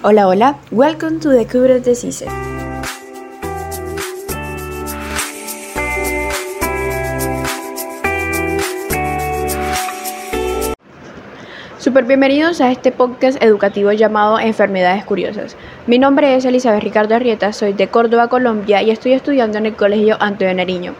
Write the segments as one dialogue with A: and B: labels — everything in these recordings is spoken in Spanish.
A: Hola, hola, welcome to the Cubres Disease. Super bienvenidos a este podcast educativo llamado Enfermedades Curiosas. Mi nombre es Elizabeth Ricardo Arrieta, soy de Córdoba, Colombia y estoy estudiando en el Colegio Antonio Nariño.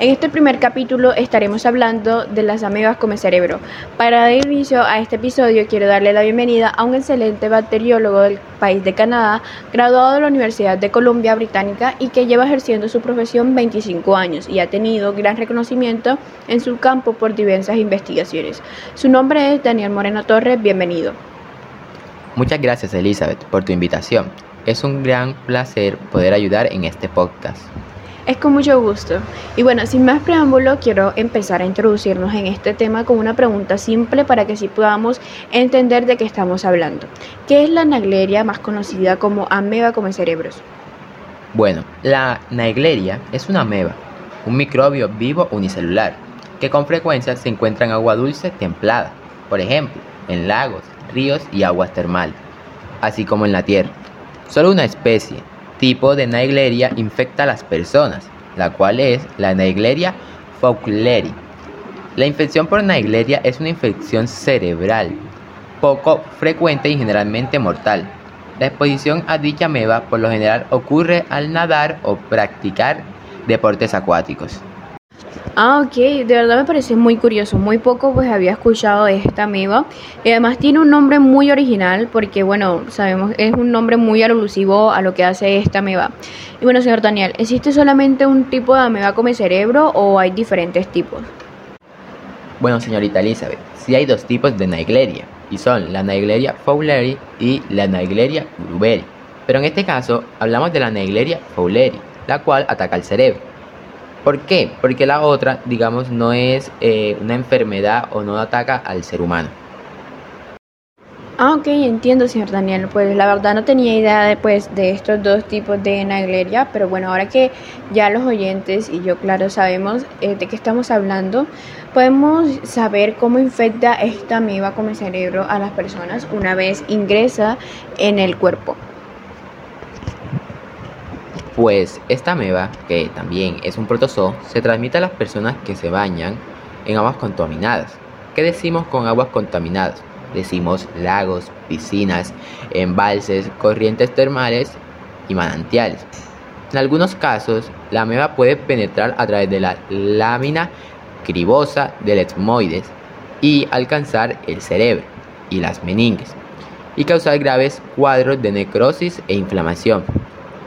A: En este primer capítulo estaremos hablando de las amebas come cerebro. Para dar inicio a este episodio quiero darle la bienvenida a un excelente bacteriólogo del país de Canadá, graduado de la Universidad de Columbia Británica y que lleva ejerciendo su profesión 25 años y ha tenido gran reconocimiento en su campo por diversas investigaciones. Su nombre es Daniel Moreno Torres, bienvenido.
B: Muchas gracias Elizabeth por tu invitación. Es un gran placer poder ayudar en este podcast.
A: Es con mucho gusto. Y bueno, sin más preámbulo, quiero empezar a introducirnos en este tema con una pregunta simple para que así podamos entender de qué estamos hablando. ¿Qué es la Naegleria más conocida como ameba come cerebros?
B: Bueno, la Naegleria es una ameba, un microbio vivo unicelular, que con frecuencia se encuentra en agua dulce templada, por ejemplo, en lagos, ríos y aguas termales, así como en la tierra. Solo una especie, tipo de Naegleria infecta a las personas, la cual es la Naegleria faucileri. La infección por Naegleria es una infección cerebral, poco frecuente y generalmente mortal. La exposición a dicha ameba por lo general ocurre al nadar o practicar deportes acuáticos.
A: Ah, ok, de verdad me parece muy curioso, muy poco pues había escuchado de esta ameba y además tiene un nombre muy original porque bueno, sabemos es un nombre muy alusivo a lo que hace esta ameba. Y bueno, señor Daniel, ¿existe solamente un tipo de ameba come cerebro o hay diferentes tipos?
B: Bueno, señorita Elizabeth, sí hay dos tipos de Naegleria y son la Naegleria fowleri y la Naegleria gruberi. Pero en este caso hablamos de la Naegleria fowleri, la cual ataca al cerebro. ¿Por qué? Porque la otra, digamos, no es eh, una enfermedad o no ataca al ser humano.
A: Ah, ok, entiendo, señor Daniel. Pues la verdad no tenía idea de, pues, de estos dos tipos de Naegleria, pero bueno, ahora que ya los oyentes y yo, claro, sabemos eh, de qué estamos hablando, podemos saber cómo infecta esta amiba como el cerebro a las personas una vez ingresa en el cuerpo.
B: Pues esta ameba, que también es un protozoo, se transmite a las personas que se bañan en aguas contaminadas. ¿Qué decimos con aguas contaminadas? Decimos lagos, piscinas, embalses, corrientes termales y manantiales. En algunos casos, la ameba puede penetrar a través de la lámina cribosa del etmoides y alcanzar el cerebro y las meninges y causar graves cuadros de necrosis e inflamación.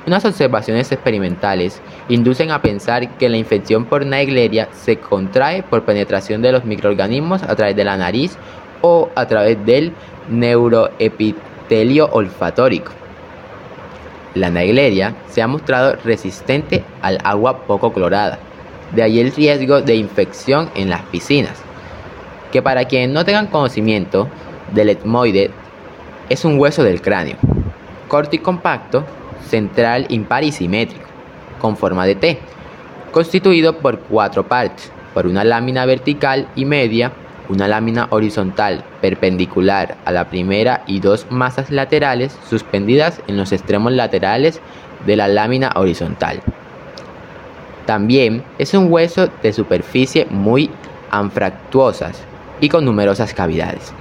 B: Unas observaciones experimentales inducen a pensar que la infección por Naegleria se contrae por penetración de los microorganismos a través de la nariz o a través del neuroepitelio olfatórico. La Naegleria se ha mostrado resistente al agua poco clorada, de ahí el riesgo de infección en las piscinas, que para quienes no tengan conocimiento del etmoide es un hueso del cráneo, corto y compacto central impar y simétrico, con forma de T, constituido por cuatro partes, por una lámina vertical y media, una lámina horizontal perpendicular a la primera y dos masas laterales suspendidas en los extremos laterales de la lámina horizontal. También es un hueso de superficie muy anfractuosas y con numerosas cavidades.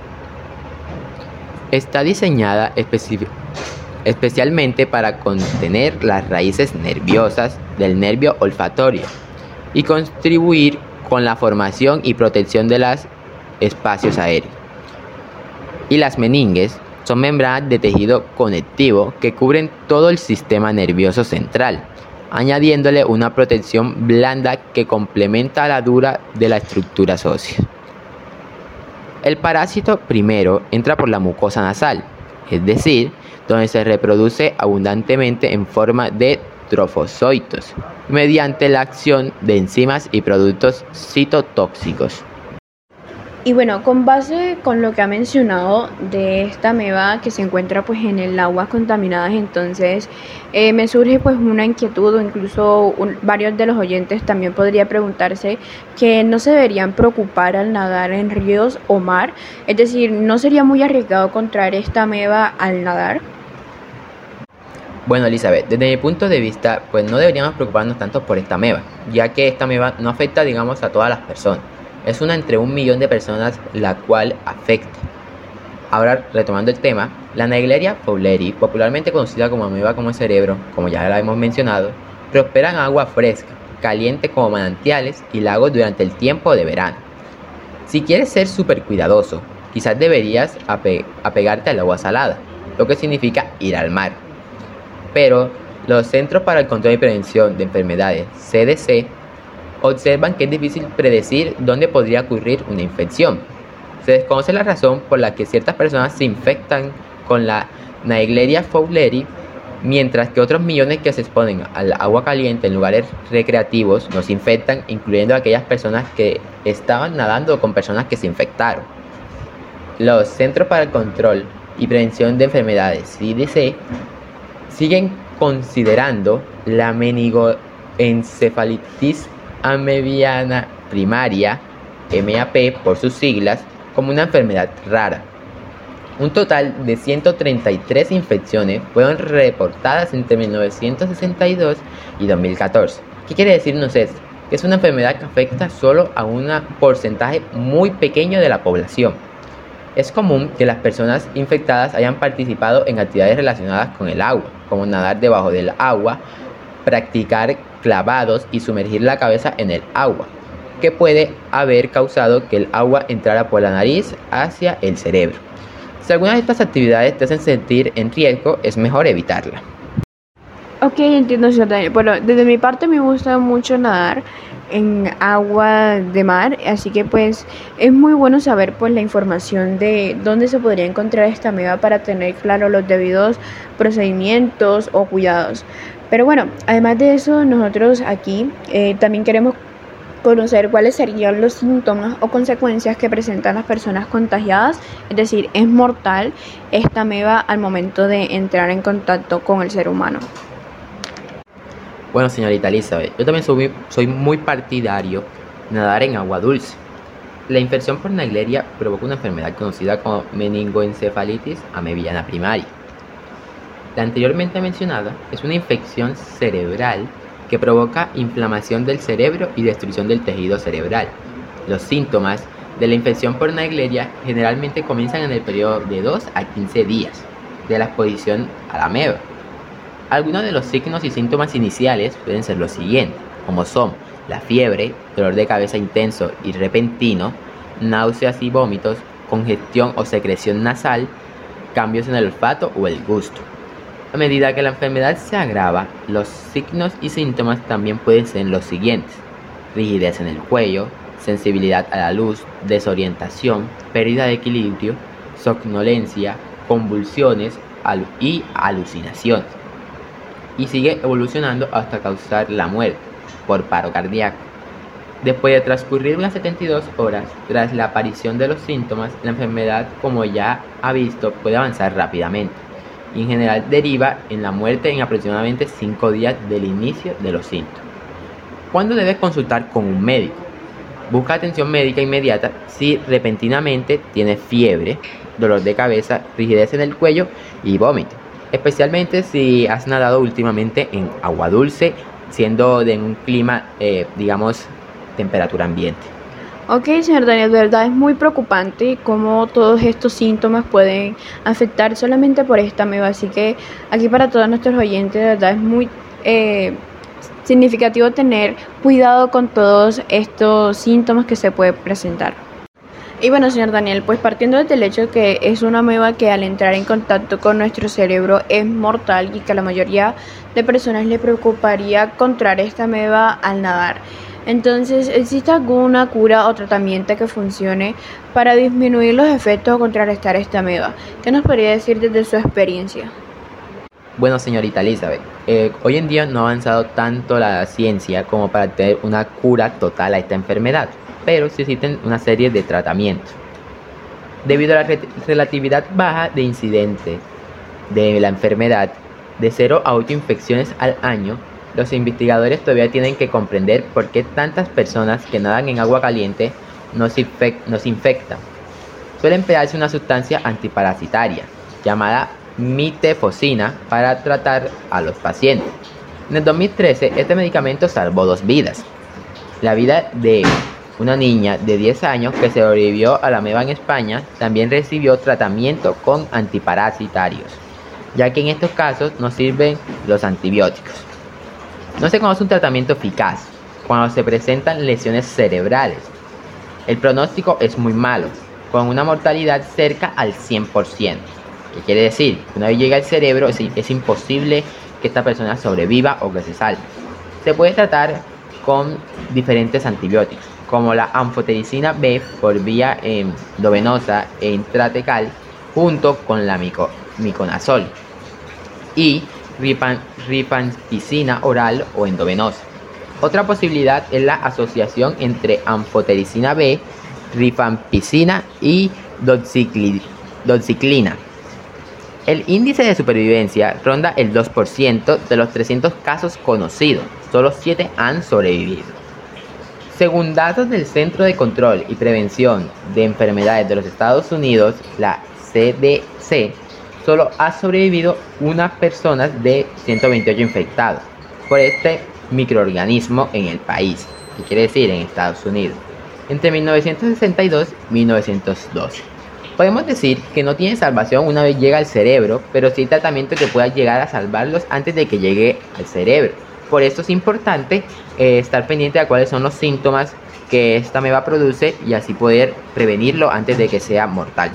B: Está diseñada específicamente especialmente para contener las raíces nerviosas del nervio olfatorio y contribuir con la formación y protección de los espacios aéreos. Y las meninges son membranas de tejido conectivo que cubren todo el sistema nervioso central, añadiéndole una protección blanda que complementa la dura de la estructura ósea. El parásito primero entra por la mucosa nasal, es decir, donde se reproduce abundantemente en forma de trofozoitos, mediante la acción de enzimas y productos citotóxicos.
A: Y bueno, con base con lo que ha mencionado de esta ameba que se encuentra pues en el agua contaminadas, entonces eh, me surge pues una inquietud o incluso varios de los oyentes también podría preguntarse que no se deberían preocupar al nadar en ríos o mar, es decir, no sería muy arriesgado contraer esta ameba al nadar.
B: Bueno, Elizabeth, desde mi punto de vista, pues no deberíamos preocuparnos tanto por esta meba, ya que esta meba no afecta, digamos, a todas las personas. Es una entre un millón de personas la cual afecta. Ahora, retomando el tema, la Naegleria fowleri, popularmente conocida como ameba como el cerebro, como ya la hemos mencionado, prospera en agua fresca, caliente como manantiales y lagos durante el tiempo de verano. Si quieres ser súper cuidadoso, quizás deberías apegarte al agua salada, lo que significa ir al mar pero los Centros para el Control y Prevención de Enfermedades, CDC, observan que es difícil predecir dónde podría ocurrir una infección. Se desconoce la razón por la que ciertas personas se infectan con la Naegleria fowleri, mientras que otros millones que se exponen al agua caliente en lugares recreativos no se infectan, incluyendo aquellas personas que estaban nadando con personas que se infectaron. Los Centros para el Control y Prevención de Enfermedades, CDC, siguen considerando la meningoencefalitis amebiana primaria, MAP por sus siglas, como una enfermedad rara. Un total de 133 infecciones fueron reportadas entre 1962 y 2014. ¿Qué quiere decirnos esto? Que es una enfermedad que afecta solo a un porcentaje muy pequeño de la población. Es común que las personas infectadas hayan participado en actividades relacionadas con el agua, como nadar debajo del agua, practicar clavados y sumergir la cabeza en el agua, que puede haber causado que el agua entrara por la nariz hacia el cerebro. Si alguna de estas actividades te hacen sentir en riesgo, es mejor evitarla.
A: Ok, entiendo, Bueno, desde mi parte me gusta mucho nadar en agua de mar, así que pues es muy bueno saber pues la información de dónde se podría encontrar esta ameba para tener claro los debidos procedimientos o cuidados. Pero bueno, además de eso, nosotros aquí eh, también queremos conocer cuáles serían los síntomas o consecuencias que presentan las personas contagiadas, es decir, es mortal esta ameba al momento de entrar en contacto con el ser humano.
B: Bueno, señorita Elizabeth, yo también soy, muy partidario de nadar en agua dulce. La infección por Naegleria provoca una enfermedad conocida como meningoencefalitis amebiana primaria. La anteriormente mencionada es una infección cerebral que provoca inflamación del cerebro y destrucción del tejido cerebral. Los síntomas de la infección por Naegleria generalmente comienzan en el periodo de 2 a 15 días de la exposición a la ameba algunos de los signos y síntomas iniciales pueden ser los siguientes, como son la fiebre, dolor de cabeza intenso y repentino, náuseas y vómitos, congestión o secreción nasal, cambios en el olfato o el gusto. A medida que la enfermedad se agrava, los signos y síntomas también pueden ser los siguientes. Rigidez en el cuello, sensibilidad a la luz, desorientación, pérdida de equilibrio, somnolencia, convulsiones y alucinaciones y sigue evolucionando hasta causar la muerte por paro cardíaco. Después de transcurrir unas 72 horas tras la aparición de los síntomas, la enfermedad, como ya ha visto, puede avanzar rápidamente y en general deriva en la muerte en aproximadamente 5 días del inicio de los síntomas. ¿Cuándo debes consultar con un médico? Busca atención médica inmediata si repentinamente tienes fiebre, dolor de cabeza, rigidez en el cuello y vómito especialmente si has nadado últimamente en agua dulce, siendo de un clima, eh, digamos, temperatura ambiente.
A: Ok, señor Daniel, de verdad es muy preocupante cómo todos estos síntomas pueden afectar solamente por esta ameba. Así que aquí para todos nuestros oyentes, de verdad es muy eh, significativo tener cuidado con todos estos síntomas que se pueden presentar. Y bueno, señor Daniel, pues partiendo desde el hecho que es una ameba que al entrar en contacto con nuestro cerebro es mortal y que a la mayoría de personas le preocuparía contraer esta ameba al nadar. Entonces, ¿existe alguna cura o tratamiento que funcione para disminuir los efectos o contrarrestar esta ameba? ¿Qué nos podría decir desde su experiencia?
B: Bueno, señorita Elizabeth, eh, hoy en día no ha avanzado tanto la ciencia como para tener una cura total a esta enfermedad pero sí existen una serie de tratamientos. Debido a la relatividad baja de incidentes de la enfermedad, de 0 a 8 infecciones al año, los investigadores todavía tienen que comprender por qué tantas personas que nadan en agua caliente nos, infectan. Suele emplearse una sustancia antiparasitaria llamada mitefosina para tratar a los pacientes. En el 2013, este medicamento salvó dos vidas. La vida de una niña de 10 años que sobrevivió a la meba en España también recibió tratamiento con antiparasitarios, ya que en estos casos no sirven los antibióticos. No se conoce un tratamiento eficaz cuando se presentan lesiones cerebrales. El pronóstico es muy malo, con una mortalidad cerca al 100%. ¿Qué quiere decir? Una vez llega al cerebro es, es imposible que esta persona sobreviva o que se salve. Se puede tratar con diferentes antibióticos, como la anfotericina B por vía endovenosa e intratecal, junto con la miconazol y rifampicina oral o endovenosa. Otra posibilidad es la asociación entre anfotericina B, rifampicina y doxiciclina. El índice de supervivencia ronda el 2% de los 300 casos conocidos. Solo 7 han sobrevivido. Según datos del Centro de Control y Prevención de Enfermedades de los Estados Unidos, la CDC, solo ha sobrevivido una persona de 128 infectados por este microorganismo en el país, que quiere decir en Estados Unidos, entre 1962 y 1912. Podemos decir que no tiene salvación una vez llega al cerebro, pero sí tratamiento que pueda llegar a salvarlos antes de que llegue al cerebro. Por eso es importante eh, estar pendiente de cuáles son los síntomas que esta meba produce y así poder prevenirlo antes de que sea mortal.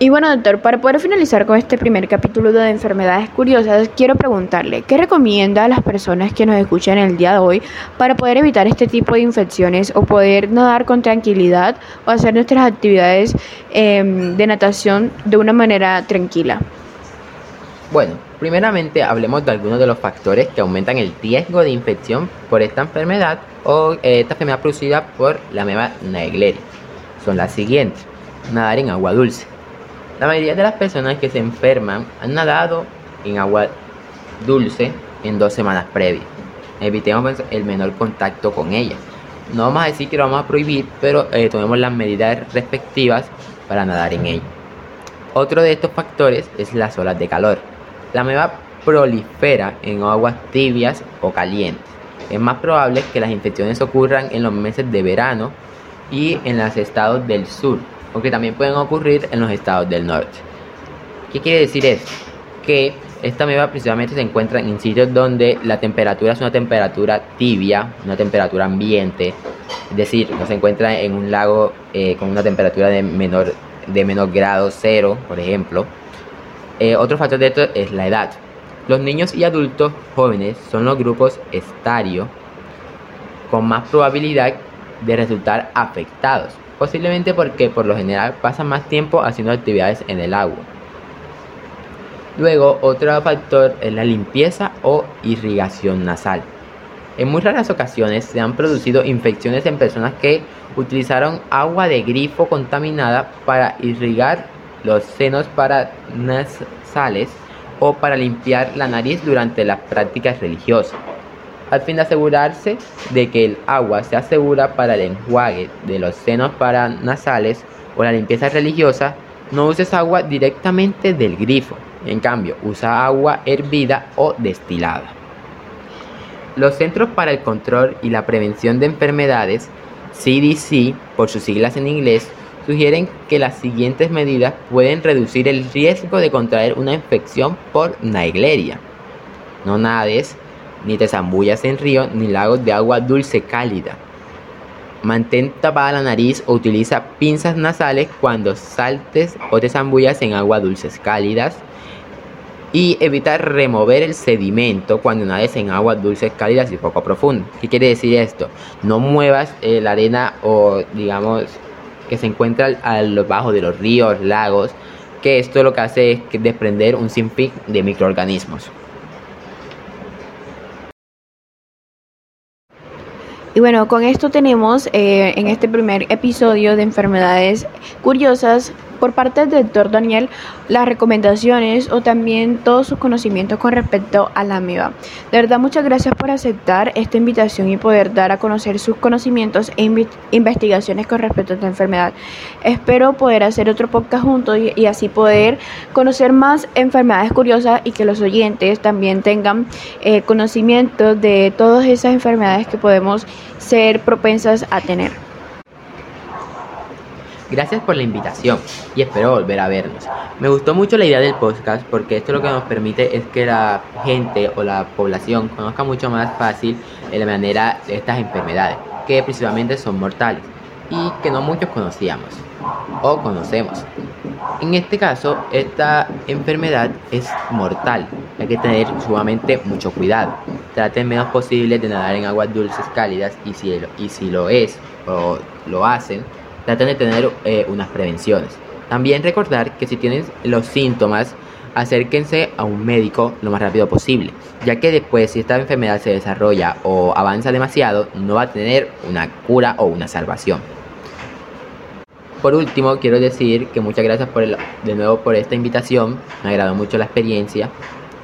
A: Y bueno, doctor, para poder finalizar con este primer capítulo de enfermedades curiosas, quiero preguntarle, ¿qué recomienda a las personas que nos escuchan el día de hoy para poder evitar este tipo de infecciones o poder nadar con tranquilidad o hacer nuestras actividades em, de natación de una manera tranquila?
B: Bueno, primeramente hablemos de algunos de los factores que aumentan el riesgo de infección por esta enfermedad o eh, esta enfermedad producida por la meba Naegleria. Son las siguientes. Nadar en agua dulce la mayoría de las personas que se enferman han nadado en agua dulce en dos semanas previas. Evitemos pues, el menor contacto con ella. No vamos a decir que lo vamos a prohibir, pero eh, tomemos las medidas respectivas para nadar en ella. Otro de estos factores es las olas de calor. La meba prolifera en aguas tibias o calientes. Es más probable que las infecciones ocurran en los meses de verano y en los estados del sur, aunque también pueden ocurrir en los estados del norte. ¿Qué quiere decir esto? Que esta meba principalmente se encuentra en sitios donde la temperatura es una temperatura tibia, una temperatura ambiente, es decir, no se encuentra en un lago eh, con una temperatura de menor, de menor grado cero, por ejemplo. Eh, otro factor de esto es la edad. Los niños y adultos jóvenes son los grupos estario con más probabilidad de resultar afectados posiblemente porque por lo general pasan más tiempo haciendo actividades en el agua. Luego, otro factor es la limpieza o irrigación nasal. En muy raras ocasiones se han producido infecciones en personas que utilizaron agua de grifo contaminada para irrigar los senos paranasales o para limpiar la nariz durante las prácticas religiosas al fin de asegurarse de que el agua sea segura para el enjuague de los senos paranasales o la limpieza religiosa, no uses agua directamente del grifo. En cambio, usa agua hervida o destilada. Los Centros para el Control y la Prevención de Enfermedades, CDC, por sus siglas en inglés, sugieren que las siguientes medidas pueden reducir el riesgo de contraer una infección por Naegleria. No nades ni te zambullas en ríos ni lagos de agua dulce cálida. Mantén tapada la nariz o utiliza pinzas nasales cuando saltes o te zambullas en agua dulces cálidas. Y evita remover el sedimento cuando nades en aguas dulces cálidas y poco profundas. ¿Qué quiere decir esto? No muevas eh, la arena o digamos que se encuentra al, bajo de los ríos, lagos, que esto lo que hace es desprender un sinfín de microorganismos.
A: Y bueno, con esto tenemos eh, en este primer episodio de enfermedades curiosas por parte del doctor Daniel las recomendaciones o también todos sus conocimientos con respecto a la ameba. De verdad, muchas gracias por aceptar esta invitación y poder dar a conocer sus conocimientos e investigaciones con respecto a esta enfermedad. Espero poder hacer otro podcast juntos y, así poder conocer más enfermedades curiosas y que los oyentes también tengan eh, conocimiento de todas esas enfermedades que podemos ser propensas a tener.
B: Gracias por la invitación y espero volver a vernos. Me gustó mucho la idea del podcast porque esto lo que nos permite es que la gente o la población conozca mucho más fácil de la manera de estas enfermedades, que principalmente son mortales y que no muchos conocíamos o conocemos. En este caso, esta enfermedad es mortal. Hay que tener sumamente mucho cuidado. Traten menos posible de nadar en aguas dulces cálidas y si, y si lo es o lo hacen, traten de tener eh, unas prevenciones. También recordar que si tienen los síntomas, acérquense a un médico lo más rápido posible, ya que después si esta enfermedad se desarrolla o avanza demasiado, no va a tener una cura o una salvación. Por último, quiero decir que muchas gracias por de nuevo por esta invitación, me agradó mucho la experiencia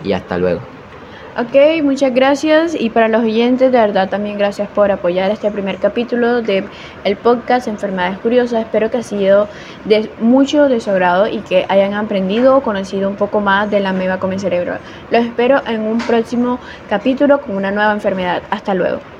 B: y hasta luego.
A: Ok, muchas gracias y para los oyentes de verdad también gracias por apoyar este primer capítulo de el podcast Enfermedades Curiosas. Espero que ha sido de mucho de su agrado y que hayan aprendido o conocido un poco más de la ameba come cerebro. Los espero en un próximo capítulo con una nueva enfermedad. Hasta luego.